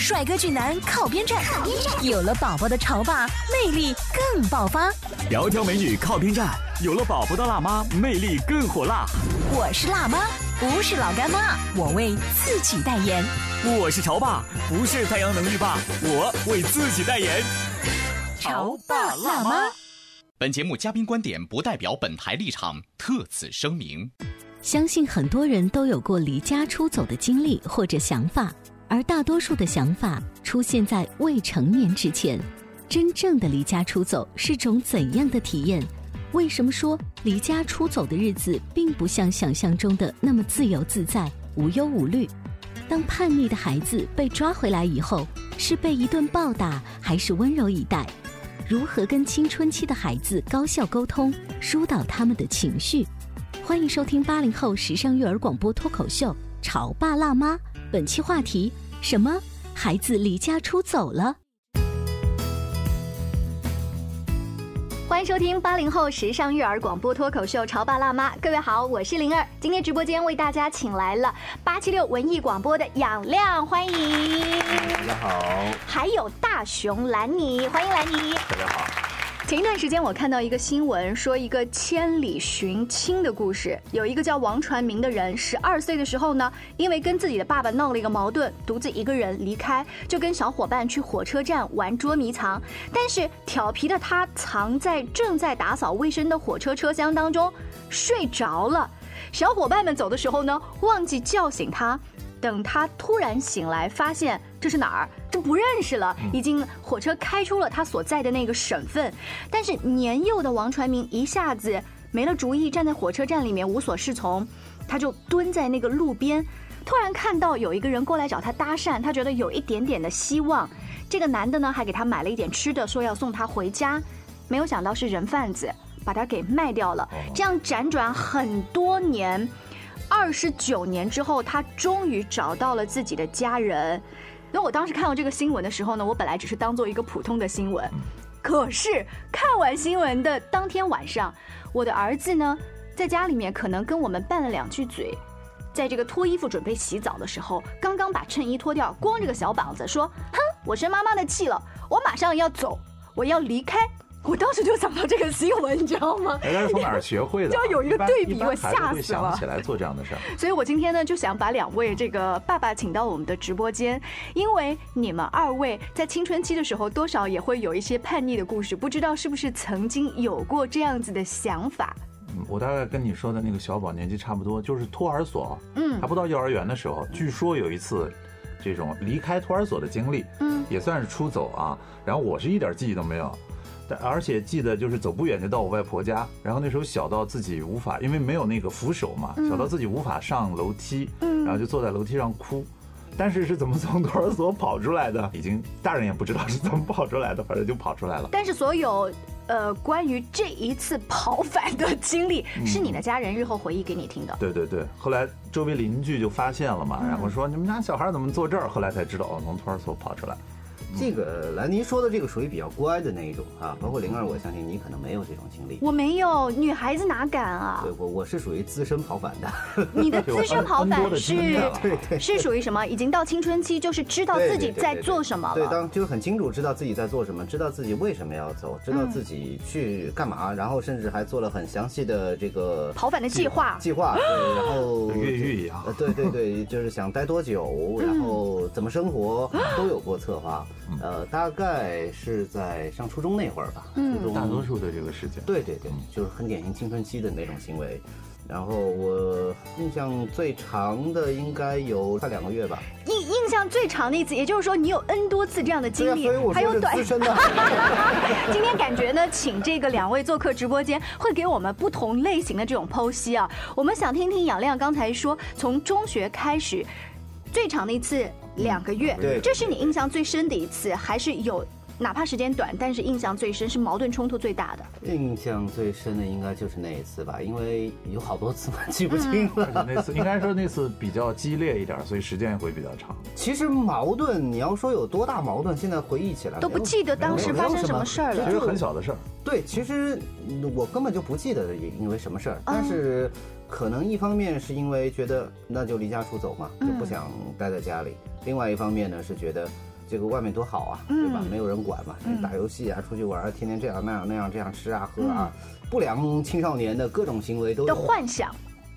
帅哥俊男靠边站，有了宝宝的潮爸魅力更爆发。窈窕美女靠边站，有了宝宝的辣妈魅力更火辣。我是辣妈，不是老干妈，我为自己代言。我是潮爸，不是太阳能浴霸，我为自己代言。潮爸辣妈。本节目嘉宾观点不代表本台立场，特此声明。相信很多人都有过离家出走的经历或者想法。而大多数的想法出现在未成年之前。真正的离家出走是种怎样的体验？为什么说离家出走的日子并不像想象中的那么自由自在、无忧无虑？当叛逆的孩子被抓回来以后，是被一顿暴打，还是温柔以待？如何跟青春期的孩子高效沟通，疏导他们的情绪？欢迎收听八零后时尚育儿广播脱口秀《潮爸辣妈》。本期话题：什么孩子离家出走了？欢迎收听八零后时尚育儿广播脱口秀《潮爸辣妈》。各位好，我是灵儿。今天直播间为大家请来了八七六文艺广播的杨亮，欢迎。大家好。还有大熊兰妮，欢迎兰妮。大家好。前一段时间，我看到一个新闻，说一个千里寻亲的故事。有一个叫王传明的人，十二岁的时候呢，因为跟自己的爸爸闹了一个矛盾，独自一个人离开，就跟小伙伴去火车站玩捉迷藏。但是调皮的他藏在正在打扫卫生的火车车厢当中，睡着了。小伙伴们走的时候呢，忘记叫醒他。等他突然醒来，发现这是哪儿？这不认识了。已经火车开出了他所在的那个省份，但是年幼的王传明一下子没了主意，站在火车站里面无所适从。他就蹲在那个路边，突然看到有一个人过来找他搭讪，他觉得有一点点的希望。这个男的呢，还给他买了一点吃的，说要送他回家。没有想到是人贩子，把他给卖掉了。这样辗转很多年。二十九年之后，他终于找到了自己的家人。那我当时看到这个新闻的时候呢，我本来只是当做一个普通的新闻，可是看完新闻的当天晚上，我的儿子呢，在家里面可能跟我们拌了两句嘴，在这个脱衣服准备洗澡的时候，刚刚把衬衣脱掉，光着个小膀子，说：“哼，我生妈妈的气了，我马上要走，我要离开。”我当时就想到这个新闻，你知道吗？哎，他是从哪儿学会的？就要有一个对比，我吓死了。想起来做这样的事儿。所以我今天呢，就想把两位这个爸爸请到我们的直播间，因为你们二位在青春期的时候，多少也会有一些叛逆的故事，不知道是不是曾经有过这样子的想法？嗯，我大概跟你说的那个小宝年纪差不多，就是托儿所，嗯，还不到幼儿园的时候，据说有一次这种离开托儿所的经历，嗯，也算是出走啊。然后我是一点记忆都没有。而且记得就是走不远就到我外婆家，然后那时候小到自己无法，因为没有那个扶手嘛，小到自己无法上楼梯，然后就坐在楼梯上哭。但是是怎么从托儿所跑出来的？已经大人也不知道是怎么跑出来的，反正就跑出来了。但是所有呃关于这一次跑反的经历，是你的家人日后回忆给你听的。对对对，后来周围邻居就发现了嘛，然后说你们家小孩怎么坐这儿？后来才知道哦，从托儿所跑出来。这个兰妮说的这个属于比较乖的那一种啊，包括灵儿，我相信你可能没有这种经历。我没有，女孩子哪敢啊？对，我我是属于资深跑反的。你的 资深跑反是，对对，是属于什么？已经到青春期，就是知道自己在做什么了。对，当就是很清楚知道自己在做什么，知道自己为什么要走，知道自己去干嘛，然后甚至还做了很详细的这个跑反的计划。计划，对，然后 越狱一样。对对对，就是想待多久，然后怎么生活，都有过策划。呃，大概是在上初中那会儿吧，初中大多数的这个时间，对对对，就是很典型青春期的那种行为。然后我印象最长的应该有快两个月吧。印印象最长的一次，也就是说你有 N 多次这样的经历，还有短。今天感觉呢，请这个两位做客直播间，会给我们不同类型的这种剖析啊。我们想听听杨亮刚才说，从中学开始，最长的一次两个月，对，这是你印象最深的一次，还是有？哪怕时间短，但是印象最深是矛盾冲突最大的。印象最深的应该就是那一次吧，因为有好多次嘛，记不清了。那次应该说那次比较激烈一点，所以时间也会比较长。其实矛盾，你要说有多大矛盾，现在回忆起来都不记得当时发生什么事儿了，其实很小的事儿。对，其实我根本就不记得因为什么事儿，但是可能一方面是因为觉得那就离家出走嘛，就不想待在家里；另外一方面呢是觉得。这个外面多好啊，对吧？没有人管嘛，打游戏啊，出去玩，天天这样那样那样这样吃啊喝啊，不良青少年的各种行为都的幻想。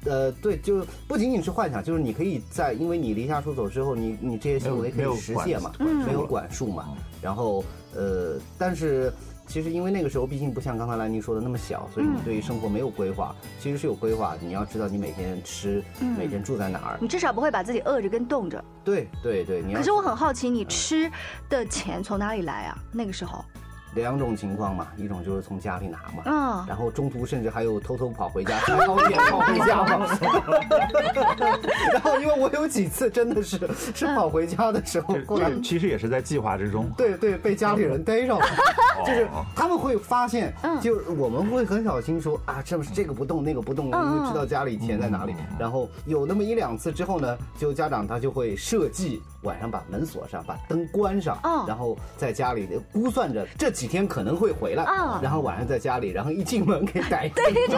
呃，对，就不仅仅是幻想，就是你可以在，因为你离家出走之后，你你这些行为可以实现嘛，没有管束嘛。然后呃，但是。其实因为那个时候毕竟不像刚才兰妮说的那么小，所以你对于生活没有规划。其实是有规划，你要知道你每天吃，每天住在哪儿。你至少不会把自己饿着跟冻着。对对对，你要可是我很好奇，你吃的钱从哪里来啊？那个时候。两种情况嘛，一种就是从家里拿嘛，嗯，然后中途甚至还有偷偷跑回家，搭高铁跑回家嘛。然后因为我有几次真的是是跑回家的时候，后来其实也是在计划之中。对对，被家里人逮上了，就是他们会发现，就是我们会很小心说啊，这这个不动，那个不动，因为知道家里钱在哪里。然后有那么一两次之后呢，就家长他就会设计晚上把门锁上，把灯关上，然后在家里估算着这几。天可能会回来，然后晚上在家里，然后一进门给逮逮着，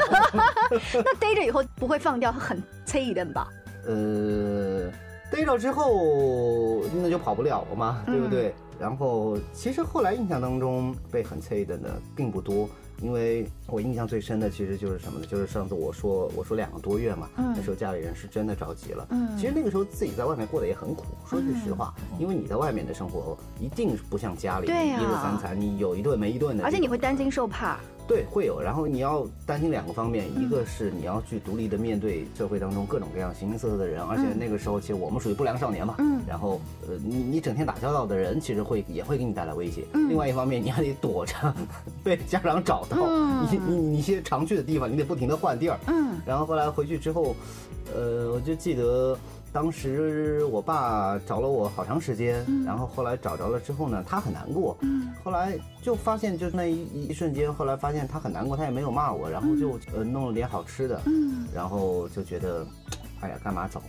那逮着以后不会放掉，很催的吧？呃，逮着之后那就跑不了了嘛，对不对？然后其实后来印象当中被很催的呢并不多。因为我印象最深的其实就是什么呢？就是上次我说我说两个多月嘛，那时候家里人是真的着急了。嗯，其实那个时候自己在外面过得也很苦，说句实话，因为你在外面的生活一定不像家里一日三餐，你有一顿没一顿的，而且你会担惊受怕。对，会有。然后你要担心两个方面，一个是你要去独立的面对社会当中各种各样形形色色的人，而且那个时候其实我们属于不良少年嘛。嗯。然后，呃，你你整天打交道的人，其实会也会给你带来威胁。嗯。另外一方面，你还得躲着被家长找到。嗯。你你你一些常去的地方，你得不停的换地儿。嗯。然后后来回去之后，呃，我就记得。当时我爸找了我好长时间，然后后来找着了之后呢，他很难过。后来就发现，就是那一一瞬间，后来发现他很难过，他也没有骂我，然后就呃弄了点好吃的，然后就觉得，哎呀，干嘛走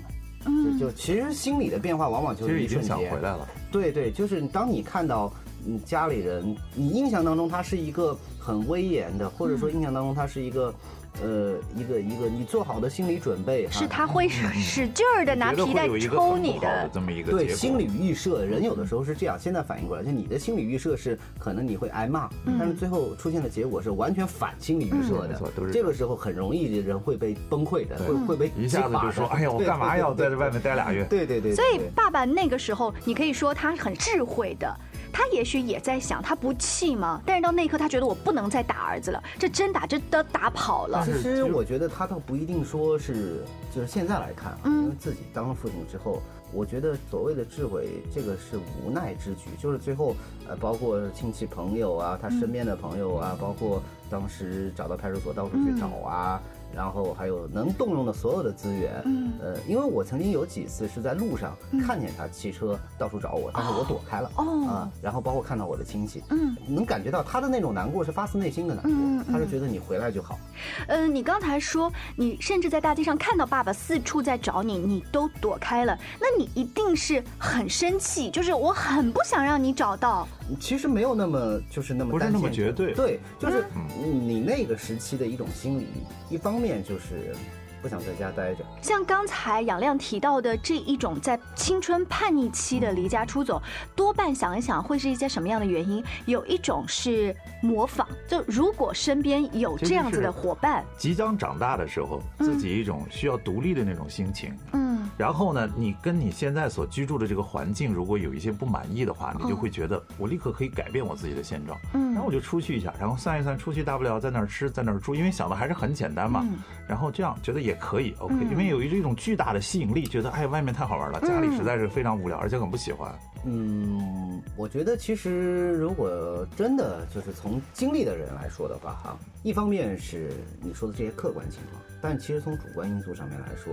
呢？就就其实心理的变化往往就是一瞬间。回来了。对对，就是当你看到你家里人，你印象当中他是一个很威严的，或者说印象当中他是一个。呃，一个一个，你做好的心理准备是他会使劲儿的拿皮带抽你的这么一个对心理预设，人有的时候是这样。现在反应过来，就你的心理预设是可能你会挨骂，但是最后出现的结果是完全反心理预设的。这个时候很容易人会被崩溃的，会会被一下子就说：“哎呀，我干嘛要在这外面待俩月？”对对对。所以爸爸那个时候，你可以说他很智慧的。他也许也在想，他不气吗？但是到那一刻，他觉得我不能再打儿子了，这真打真的打跑了。其实我觉得他倒不一定说是，就是现在来看啊，因为自己当了父亲之后，我觉得所谓的智慧，这个是无奈之举。就是最后，呃，包括亲戚朋友啊，他身边的朋友啊，包括当时找到派出所到处去找啊。然后还有能动用的所有的资源，嗯，呃，因为我曾经有几次是在路上看见他骑车到处找我，但是我躲开了，哦，啊，然后包括看到我的亲戚，嗯，能感觉到他的那种难过是发自内心的难过，他是觉得你回来就好。嗯，你刚才说你甚至在大街上看到爸爸四处在找你，你都躲开了，那你一定是很生气，就是我很不想让你找到。其实没有那么就是那么不是那么绝对，对，就是你那个时期的一种心理，一方面面就是不想在家待着。像刚才杨亮提到的这一种在青春叛逆期的离家出走，多半想一想会是一些什么样的原因？有一种是模仿，就如果身边有这样子的伙伴，即将长大的时候，自己一种需要独立的那种心情。嗯。然后呢，你跟你现在所居住的这个环境如果有一些不满意的话，你就会觉得我立刻可以改变我自己的现状。嗯，然后我就出去一下，然后算一算出去大不了在那儿吃，在那儿住，因为想的还是很简单嘛。然后这样觉得也可以，OK，因为有一种巨大的吸引力，觉得哎外面太好玩了，家里实在是非常无聊，而且很不喜欢。嗯，我觉得其实如果真的就是从经历的人来说的话，哈，一方面是你说的这些客观情况，但其实从主观因素上面来说，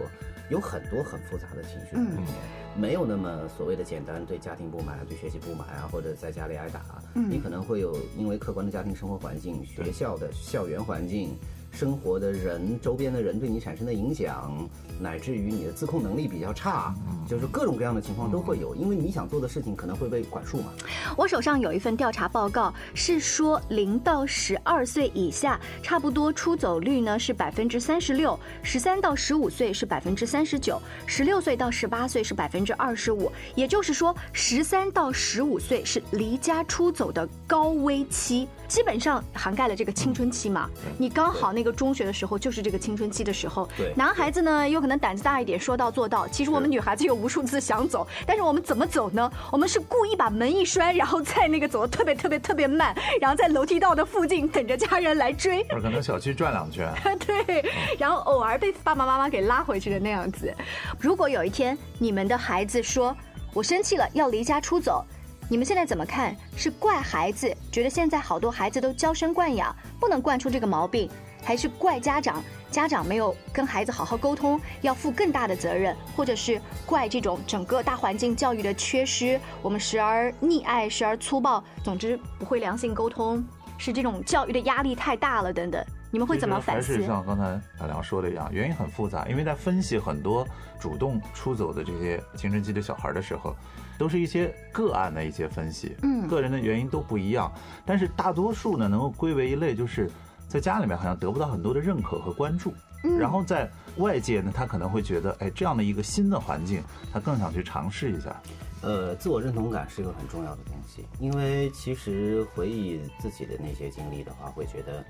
有很多很复杂的情绪在里面，没有那么所谓的简单，对家庭不满，对学习不满啊，或者在家里挨打，你可能会有因为客观的家庭生活环境、学校的校园环境。生活的人、周边的人对你产生的影响，乃至于你的自控能力比较差，就是各种各样的情况都会有。因为你想做的事情可能会被管束嘛。我手上有一份调查报告，是说零到十二岁以下，差不多出走率呢是百分之三十六；十三到十五岁是百分之三十九；十六岁到十八岁是百分之二十五。也就是说，十三到十五岁是离家出走的高危期。基本上涵盖了这个青春期嘛，你刚好那个中学的时候就是这个青春期的时候。对，男孩子呢有可能胆子大一点，说到做到。其实我们女孩子有无数次想走，但是我们怎么走呢？我们是故意把门一摔，然后在那个走的特别特别特别慢，然后在楼梯道的附近等着家人来追。可能小区转两圈。对，然后偶尔被爸爸妈妈给拉回去的那样子。如果有一天你们的孩子说我生气了，要离家出走。你们现在怎么看？是怪孩子，觉得现在好多孩子都娇生惯养，不能惯出这个毛病，还是怪家长，家长没有跟孩子好好沟通，要负更大的责任，或者是怪这种整个大环境教育的缺失，我们时而溺爱，时而粗暴，总之不会良性沟通，是这种教育的压力太大了等等。你们会怎么反思？还是像刚才小梁说的一样，原因很复杂，因为在分析很多主动出走的这些青春期的小孩的时候。都是一些个案的一些分析，嗯，个人的原因都不一样，但是大多数呢能够归为一类，就是在家里面好像得不到很多的认可和关注，然后在外界呢，他可能会觉得，哎，这样的一个新的环境，他更想去尝试一下。呃，自我认同感是一个很重要的东西，因为其实回忆自己的那些经历的话，会觉得。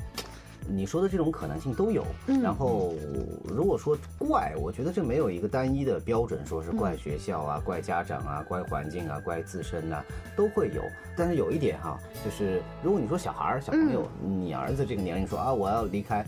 你说的这种可能性都有，然后如果说怪，我觉得这没有一个单一的标准，说是怪学校啊、怪家长啊、怪环境啊、怪自身呐，都会有。但是有一点哈，就是如果你说小孩儿、小朋友，你儿子这个年龄说啊，我要离开。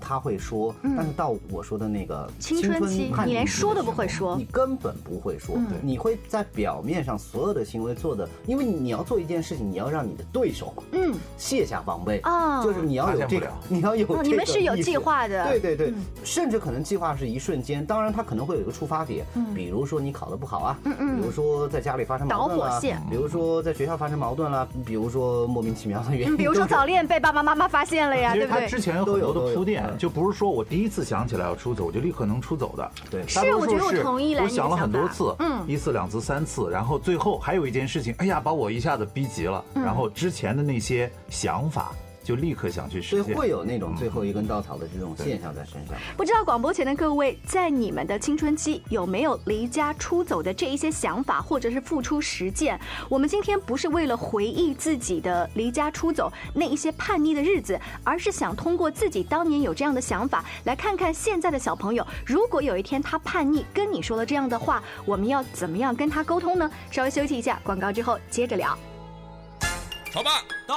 他会说，但是到我说的那个青春期，你连说都不会说，你根本不会说。你会在表面上所有的行为做的，因为你要做一件事情，你要让你的对手嗯。卸下防备啊，就是你要有这个，你要有你们是有计划的，对对对，甚至可能计划是一瞬间，当然他可能会有一个触发点，比如说你考的不好啊，嗯嗯，比如说在家里发生矛盾了，比如说在学校发生矛盾了，比如说莫名其妙的原因，比如说早恋被爸爸妈妈发现了呀，对不对？他之前有很多的铺垫，就不是说我第一次想起来要出走，我就立刻能出走的。对，是我觉得我同意了。我想了很多次，嗯，一次、两次、三次，然后最后还有一件事情，哎呀，把我一下子逼急了，然后之前的那些想法。就立刻想去实现，所以会有那种最后一根稻草的这种现象在身上。不知道广播前的各位，在你们的青春期有没有离家出走的这一些想法，或者是付出实践？我们今天不是为了回忆自己的离家出走那一些叛逆的日子，而是想通过自己当年有这样的想法，来看看现在的小朋友，如果有一天他叛逆，跟你说了这样的话，我们要怎么样跟他沟通呢？稍微休息一下，广告之后接着聊。潮爸到。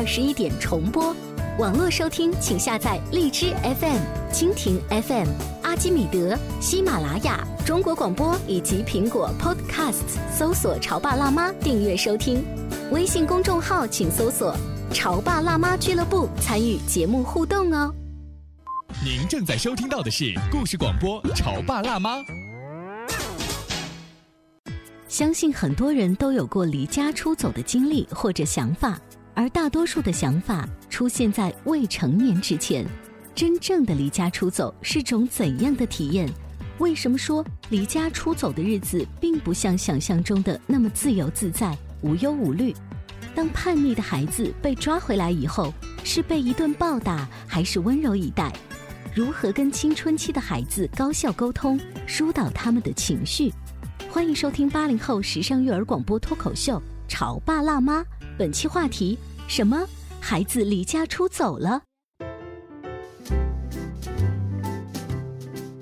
二十一点重播，网络收听请下载荔枝 FM、蜻蜓 FM、阿基米德、喜马拉雅、中国广播以及苹果 Podcasts，搜索“潮爸辣妈”订阅收听。微信公众号请搜索“潮爸辣妈俱乐部”，参与节目互动哦。您正在收听到的是故事广播《潮爸辣妈》。相信很多人都有过离家出走的经历或者想法。而大多数的想法出现在未成年之前，真正的离家出走是种怎样的体验？为什么说离家出走的日子并不像想象中的那么自由自在、无忧无虑。当叛逆的孩子被抓回来以后，是被一顿暴打，还是温柔以待？如何跟青春期的孩子高效沟通，疏导他们的情绪？欢迎收听八零后时尚育儿广播脱口秀《潮爸辣妈》。本期话题：什么孩子离家出走了？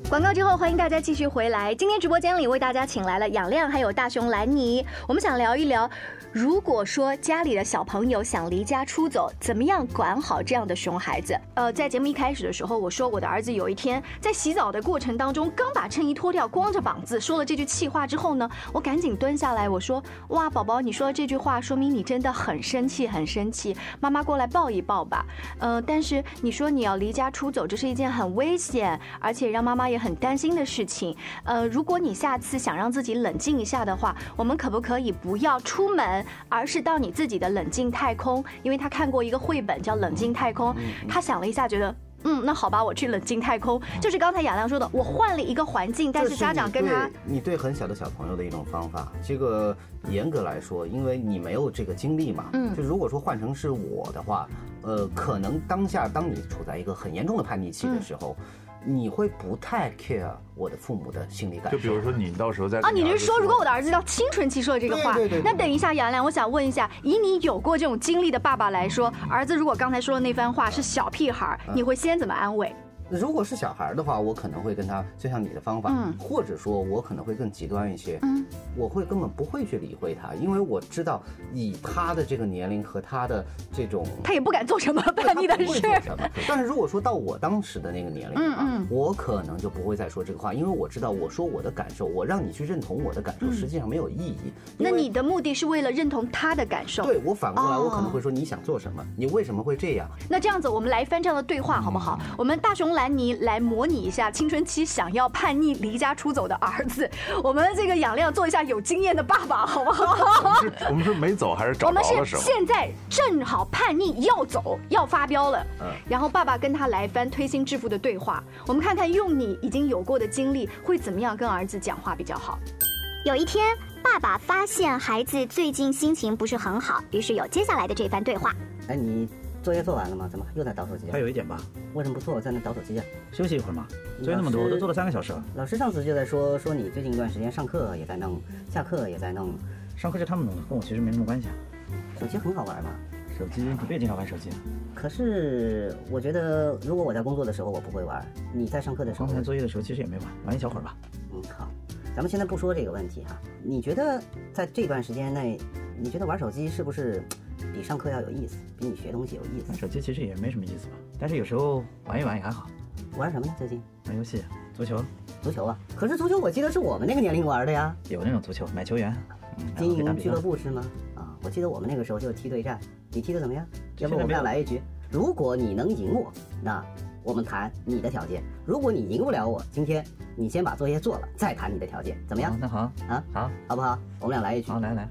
广告之后，欢迎大家继续回来。今天直播间里为大家请来了杨亮，还有大熊兰妮，我们想聊一聊。如果说家里的小朋友想离家出走，怎么样管好这样的熊孩子？呃，在节目一开始的时候，我说我的儿子有一天在洗澡的过程当中，刚把衬衣脱掉，光着膀子，说了这句气话之后呢，我赶紧蹲下来，我说：哇，宝宝，你说这句话，说明你真的很生气，很生气。妈妈过来抱一抱吧。呃，但是你说你要离家出走，这是一件很危险，而且让妈妈也很担心的事情。呃，如果你下次想让自己冷静一下的话，我们可不可以不要出门？而是到你自己的冷静太空，因为他看过一个绘本叫《冷静太空》，他想了一下，觉得，嗯，那好吧，我去冷静太空。就是刚才雅亮说的，我换了一个环境，但是家长跟他，你对很小的小朋友的一种方法。这个严格来说，因为你没有这个经历嘛，嗯，就如果说换成是我的话，呃，可能当下当你处在一个很严重的叛逆期的时候。你会不太 care 我的父母的心理感受？就比如说你到时候在啊，你是说如果我的儿子到青春期说的这个话，对对对，那等一下杨亮，我想问一下，以你有过这种经历的爸爸来说，儿子如果刚才说的那番话是小屁孩，你会先怎么安慰？如果是小孩的话，我可能会跟他就像你的方法，或者说我可能会更极端一些，我会根本不会去理会他，因为我知道以他的这个年龄和他的这种，他也不敢做什么叛逆的事。但是如果说到我当时的那个年龄的话，我可能就不会再说这个话，因为我知道我说我的感受，我让你去认同我的感受，实际上没有意义。那你的目的是为了认同他的感受？对我反过来，我可能会说你想做什么？你为什么会这样？那这样子，我们来一番这样的对话好不好？我们大熊。兰尼来模拟一下青春期想要叛逆离家出走的儿子，我们这个养亮做一下有经验的爸爸，好不好？我们是没走还是找着的时候？我们是现在正好叛逆要走要发飙了，嗯，然后爸爸跟他来一番推心置腹的对话，我们看看用你已经有过的经历会怎么样跟儿子讲话比较好。有一天，爸爸发现孩子最近心情不是很好，于是有接下来的这番对话。哎，你。作业做完了吗？怎么又在捣手机？还有一点吧。为什么不做？在那捣手机啊？休息一会儿嘛。作业那么多，我都做了三个小时了。老师上次就在说说你最近一段时间上课也在弄，下课也在弄。上课是他们弄的，跟我其实没什么关系啊。手机很好玩嘛。手机你别经常玩手机。可是我觉得，如果我在工作的时候我不会玩，你在上课的时候。刚才作业的时候其实也没玩，玩一小会儿吧。嗯，好。咱们现在不说这个问题哈。你觉得在这段时间内，你觉得玩手机是不是？比上课要有意思，比你学东西有意思。手机其实也没什么意思吧，但是有时候玩一玩也还好。玩什么呢？最近玩游戏，足球。足球啊？可是足球我记得是我们那个年龄玩的呀。有那种足球，买球员，经营俱乐部是吗？啊，我记得我们那个时候就踢对战，你踢的怎么样？要不我们俩来一局？如果你能赢我，那我们谈你的条件；如果你赢不了我，今天你先把作业做了，再谈你的条件，怎么样？那好啊，好，好不好？我们俩来一局。好，来来。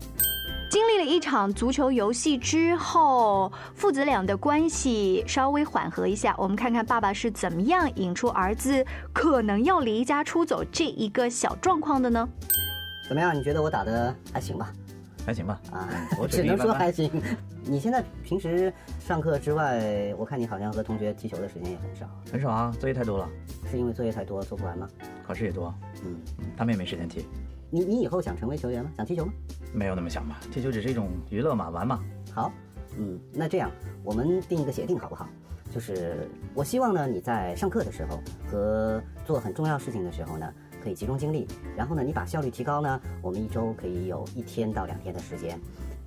经历了一场足球游戏之后，父子俩的关系稍微缓和一下。我们看看爸爸是怎么样引出儿子可能要离家出走这一个小状况的呢？怎么样？你觉得我打的还行吧？还行吧？啊，我只能说还行。你现在平时上课之外，我看你好像和同学踢球的时间也很少。很少啊，作业太多了。是因为作业太多做不完吗？考试也多。嗯，他们也没时间踢。你你以后想成为球员吗？想踢球吗？没有那么想吧，踢球只是一种娱乐嘛，玩嘛。好，嗯，那这样我们定一个协定好不好？就是我希望呢，你在上课的时候和做很重要事情的时候呢，可以集中精力。然后呢，你把效率提高呢，我们一周可以有一天到两天的时间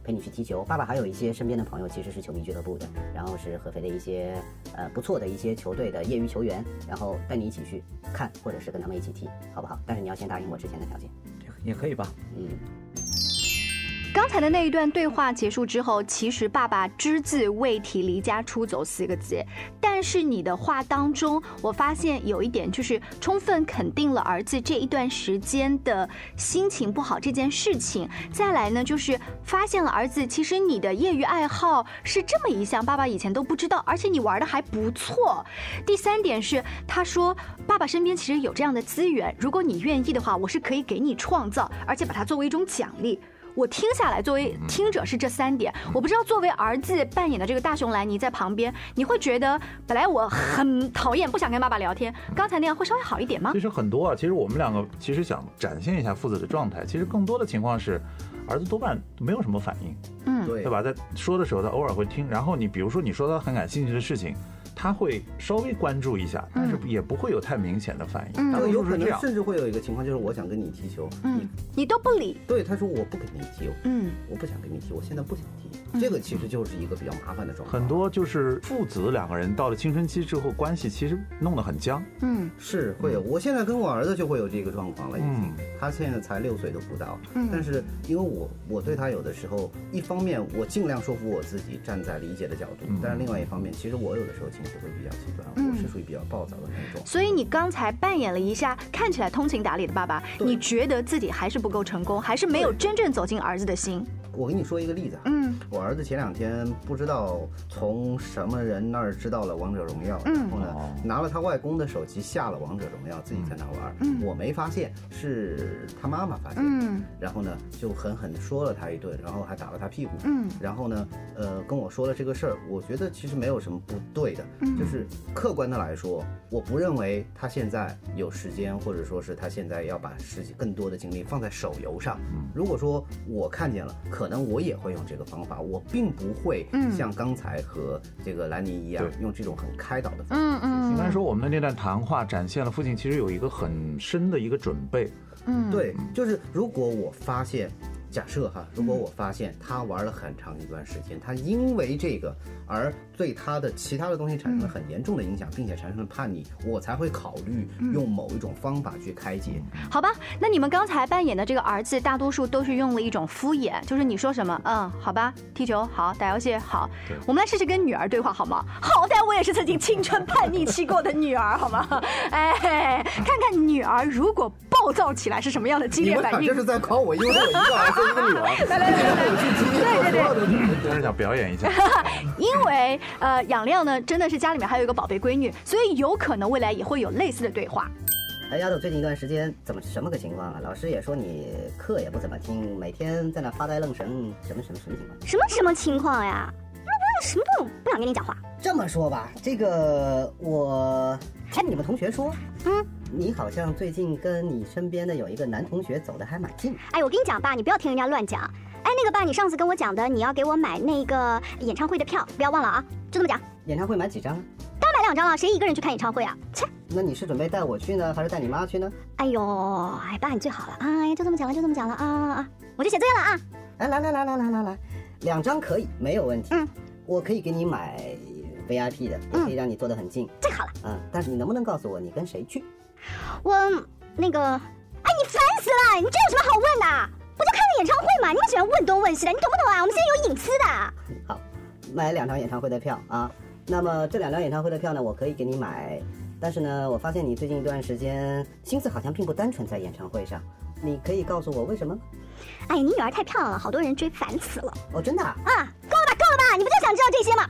陪你去踢球。爸爸还有一些身边的朋友其实是球迷俱乐部的，然后是合肥的一些呃不错的一些球队的业余球员，然后带你一起去看，或者是跟他们一起踢，好不好？但是你要先答应我之前的条件。也可以吧，嗯。刚才的那一段对话结束之后，其实爸爸只字未提离家出走四个字，但是你的话当中，我发现有一点就是充分肯定了儿子这一段时间的心情不好这件事情。再来呢，就是发现了儿子其实你的业余爱好是这么一项，爸爸以前都不知道，而且你玩的还不错。第三点是，他说爸爸身边其实有这样的资源，如果你愿意的话，我是可以给你创造，而且把它作为一种奖励。我听下来，作为听者是这三点。我不知道作为儿子扮演的这个大熊兰尼在旁边，你会觉得本来我很讨厌，不想跟爸爸聊天，刚才那样会稍微好一点吗？其实很多啊，其实我们两个其实想展现一下父子的状态。其实更多的情况是，儿子多半没有什么反应，嗯，对对吧？在说的时候，他偶尔会听。然后你比如说你说他很感兴趣的事情。他会稍微关注一下，但是也不会有太明显的反应。这个有可能。甚至会有一个情况，就是我想跟你踢球，嗯，你都不理，对他说我不跟你踢，嗯，我不想跟你踢，我现在不想踢。这个其实就是一个比较麻烦的状况。很多就是父子两个人到了青春期之后，关系其实弄得很僵。嗯，是会有。我现在跟我儿子就会有这个状况了，已经。他现在才六岁都不到，嗯，但是因为我我对他有的时候，一方面我尽量说服我自己站在理解的角度，但是另外一方面，其实我有的时候情绪会比较极端，我是属于比较暴躁的那种。所以你刚才扮演了一下看起来通情达理的爸爸，你觉得自己还是不够成功，还是没有真正走进儿子的心？我给你说一个例子，嗯，我儿子前两天不知道从什么人那儿知道了王者荣耀，嗯，然后呢拿了他外公的手机下了王者荣耀，自己在那玩，嗯，我没发现，是他妈妈发现，嗯，然后呢就狠狠地说了他一顿，然后还打了他屁股，嗯，然后呢，呃，跟我说了这个事儿，我觉得其实没有什么不对的，嗯，就是客观的来说，我不认为他现在有时间，或者说是他现在要把时间更多的精力放在手游上，嗯，如果说我看见了，可能我也会用这个方法，我并不会像刚才和这个兰尼一样用这种很开导的方法。嗯嗯。应该说，我们的那段谈话展现了父亲其实有一个很深的一个准备。嗯，对，就是如果我发现。假设哈，如果我发现他玩了很长一段时间，他因为这个而对他的其他的东西产生了很严重的影响，并且产生了叛逆，我才会考虑用某一种方法去开解。好吧，那你们刚才扮演的这个儿子，大多数都是用了一种敷衍，就是你说什么，嗯，好吧，踢球好，打游戏好，我们来试试跟女儿对话好吗？好歹我也是曾经青春叛逆期过的女儿，好吗？哎，看看女儿如果暴躁起来是什么样的激烈反应？这是在考我，因为我一个儿子。来来来来来，对对 对，就是想表演一下。因为呃，养亮呢真的是家里面还有一个宝贝闺女，所以有可能未来也会有类似的对话。哎，丫头，最近一段时间怎么什么个情况啊？老师也说你课也不怎么听，每天在那发呆愣神，什么什么什么情况？什么什么情况呀？那我什么都不想跟你讲话。这么说吧，这个我听你们同学说，嗯。你好像最近跟你身边的有一个男同学走的还蛮近。哎，我跟你讲爸，你不要听人家乱讲。哎，那个爸，你上次跟我讲的，你要给我买那个演唱会的票，不要忘了啊。就这么讲。演唱会买几张？当然买两张了，谁一个人去看演唱会啊？切！那你是准备带我去呢，还是带你妈去呢？哎呦，哎爸你最好了，哎就这么讲了，就这么讲了啊啊！我去写作业了啊！哎，来来来来来来来，两张可以，没有问题。嗯，我可以给你买 VIP 的，也可以让你坐得很近。最好了。嗯，但是你能不能告诉我你跟谁去？我那个，哎，你烦死了！你这有什么好问的？不就看个演唱会嘛？你们喜欢问东问西的，你懂不懂啊？我们现在有隐私的。好，买两场演唱会的票啊。那么这两张演唱会的票呢，我可以给你买。但是呢，我发现你最近一段时间心思好像并不单纯在演唱会上。你可以告诉我为什么？哎，你女儿太漂亮了，好多人追，烦死了。哦，真的？啊，够了吧，够了吧？你不就想知道这些吗？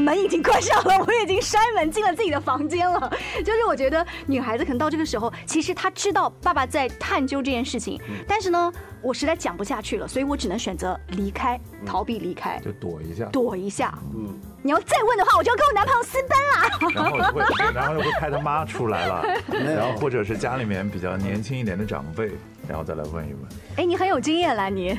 我门已经关上了，我已经摔门进了自己的房间了。就是我觉得女孩子可能到这个时候，其实她知道爸爸在探究这件事情，但是呢，我实在讲不下去了，所以我只能选择离开，逃避离开，就躲一下，躲一下。嗯，你要再问的话，我就要跟我男朋友私奔了。然后就会，然后又会派他妈出来了，然后或者是家里面比较年轻一点的长辈。然后再来问一问，哎，你很有经验，兰妮，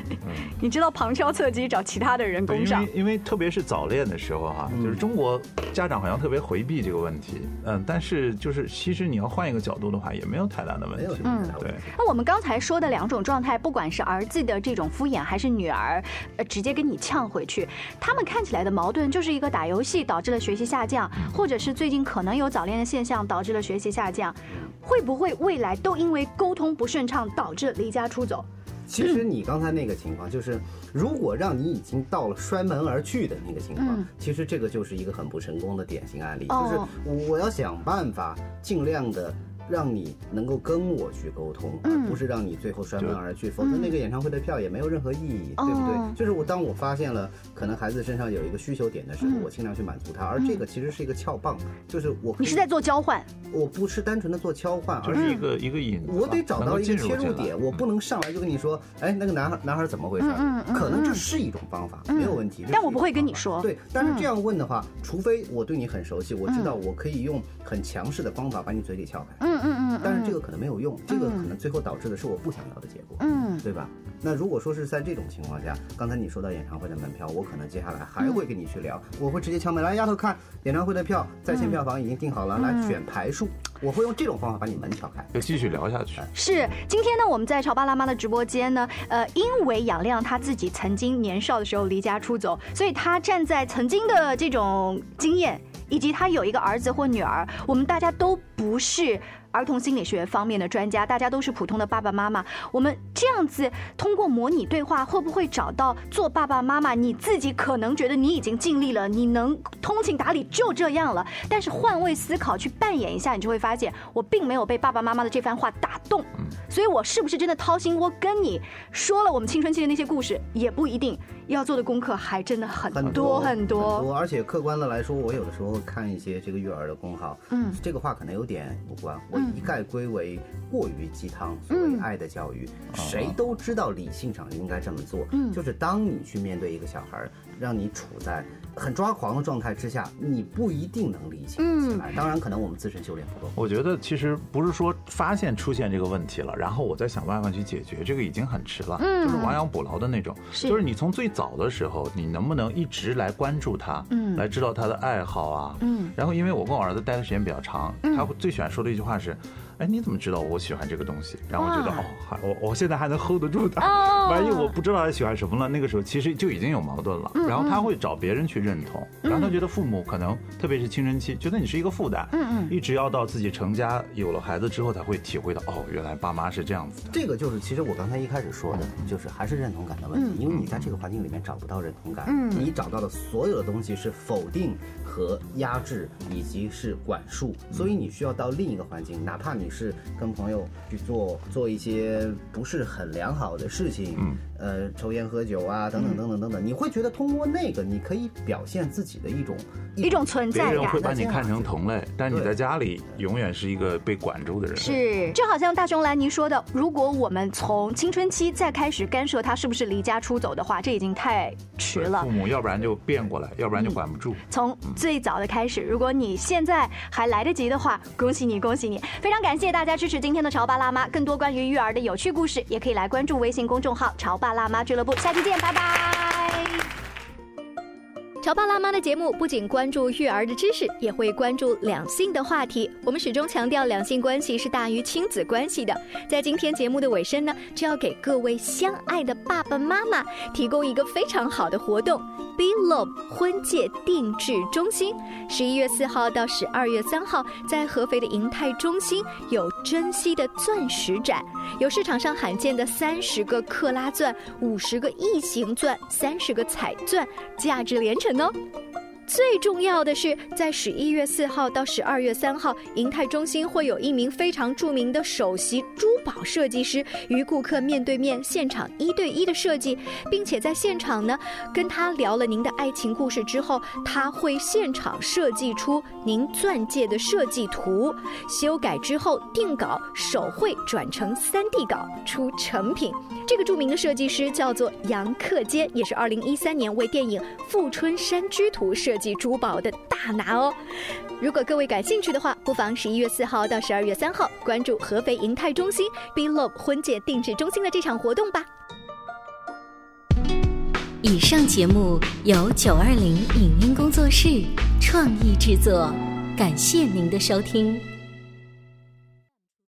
你知道旁敲侧击找其他的人攻上，因为因为特别是早恋的时候哈，就是中国家长好像特别回避这个问题，嗯，但是就是其实你要换一个角度的话，也没有太大的问题，嗯，对。那我们刚才说的两种状态，不管是儿子的这种敷衍，还是女儿呃直接跟你呛回去，他们看起来的矛盾就是一个打游戏导致了学习下降，或者是最近可能有早恋的现象导致了学习下降，会不会未来都因为沟通不顺畅导致？离家出走，其实你刚才那个情况，就是如果让你已经到了摔门而去的那个情况，其实这个就是一个很不成功的典型案例。就是我要想办法尽量的。让你能够跟我去沟通，而不是让你最后摔门而去，否则那个演唱会的票也没有任何意义，对不对？就是我当我发现了可能孩子身上有一个需求点的时候，我尽量去满足他，而这个其实是一个撬棒，就是我你是在做交换，我不是单纯的做交换，而是一个一个引，我得找到一个切入点，我不能上来就跟你说，哎，那个男孩男孩怎么回事？可能这是一种方法，没有问题，但我不会跟你说，对，但是这样问的话，除非我对你很熟悉，我知道我可以用很强势的方法把你嘴给撬开，嗯嗯嗯，但是这个。可能没有用，这个可能最后导致的是我不想要的结果，嗯，对吧？那如果说是在这种情况下，刚才你说到演唱会的门票，我可能接下来还会跟你去聊，我会直接敲门来，丫头看演唱会的票，在线票房已经订好了，来选排数，我会用这种方法把你门敲开，要继续聊下去。是，今天呢，我们在潮爸辣妈的直播间呢，呃，因为杨亮他自己曾经年少的时候离家出走，所以他站在曾经的这种经验，以及他有一个儿子或女儿，我们大家都不是。儿童心理学方面的专家，大家都是普通的爸爸妈妈。我们这样子通过模拟对话，会不会找到做爸爸妈妈？你自己可能觉得你已经尽力了，你能通情达理就这样了。但是换位思考去扮演一下，你就会发现，我并没有被爸爸妈妈的这番话打动。所以，我是不是真的掏心窝跟你说了我们青春期的那些故事，也不一定。要做的功课还真的很多很多，而且客观的来说，我有的时候看一些这个育儿的公号，嗯，这个话可能有点无关，我一概归为过于鸡汤，所谓爱的教育，谁都知道理性上应该这么做，嗯，就是当你去面对一个小孩，让你处在。很抓狂的状态之下，你不一定能理解起来。当然，可能我们自身修炼不够。我觉得其实不是说发现出现这个问题了，然后我再想办法去解决，这个已经很迟了。嗯，就是亡羊补牢的那种。是，就是你从最早的时候，你能不能一直来关注他，嗯，来知道他的爱好啊，嗯。然后，因为我跟我儿子待的时间比较长，他最喜欢说的一句话是。哎，你怎么知道我喜欢这个东西？然后我觉得哦，还我我现在还能 hold 得住他。万一我不知道他喜欢什么了，那个时候其实就已经有矛盾了。然后他会找别人去认同，然后他觉得父母可能特别是青春期，觉得你是一个负担。嗯嗯。一直要到自己成家有了孩子之后，才会体会到哦，原来爸妈是这样子的。这个就是其实我刚才一开始说的，就是还是认同感的问题，因为你在这个环境里面找不到认同感，你找到的所有的东西是否定。和压制以及是管束，所以你需要到另一个环境，哪怕你是跟朋友去做做一些不是很良好的事情，嗯，呃，抽烟喝酒啊，等等等等等等，你会觉得通过那个，你可以表现自己的一种一种存在感，别人会把你看成同类，但你在家里永远是一个被管住的人。是，就好像大熊兰尼说的，如果我们从青春期再开始干涉他是不是离家出走的话，这已经太迟了。父母要不然就变过来，要不然就管不住。从最早的开始，如果你现在还来得及的话，恭喜你，恭喜你！非常感谢大家支持今天的潮爸辣妈，更多关于育儿的有趣故事，也可以来关注微信公众号“潮爸辣妈俱乐部”。下期见，拜拜。潮爸辣妈的节目不仅关注育儿的知识，也会关注两性的话题。我们始终强调两性关系是大于亲子关系的。在今天节目的尾声呢，就要给各位相爱的爸爸妈妈提供一个非常好的活动 ——Be Love 婚戒定制中心。十一月四号到十二月三号，在合肥的银泰中心有珍稀的钻石展，有市场上罕见的三十个克拉钻、五十个异形钻、三十个彩钻，价值连城。るの？最重要的是，在十一月四号到十二月三号，银泰中心会有一名非常著名的首席珠宝设计师与顾客面对面现场一对一的设计，并且在现场呢跟他聊了您的爱情故事之后，他会现场设计出您钻戒的设计图，修改之后定稿手绘转成三 D 稿出成品。这个著名的设计师叫做杨克坚，也是二零一三年为电影《富春山居图》设。及珠宝的大拿哦！如果各位感兴趣的话，不妨十一月四号到十二月三号关注合肥银泰中心 B Love 婚戒定制中心的这场活动吧。以上节目由九二零影音工作室创意制作，感谢您的收听。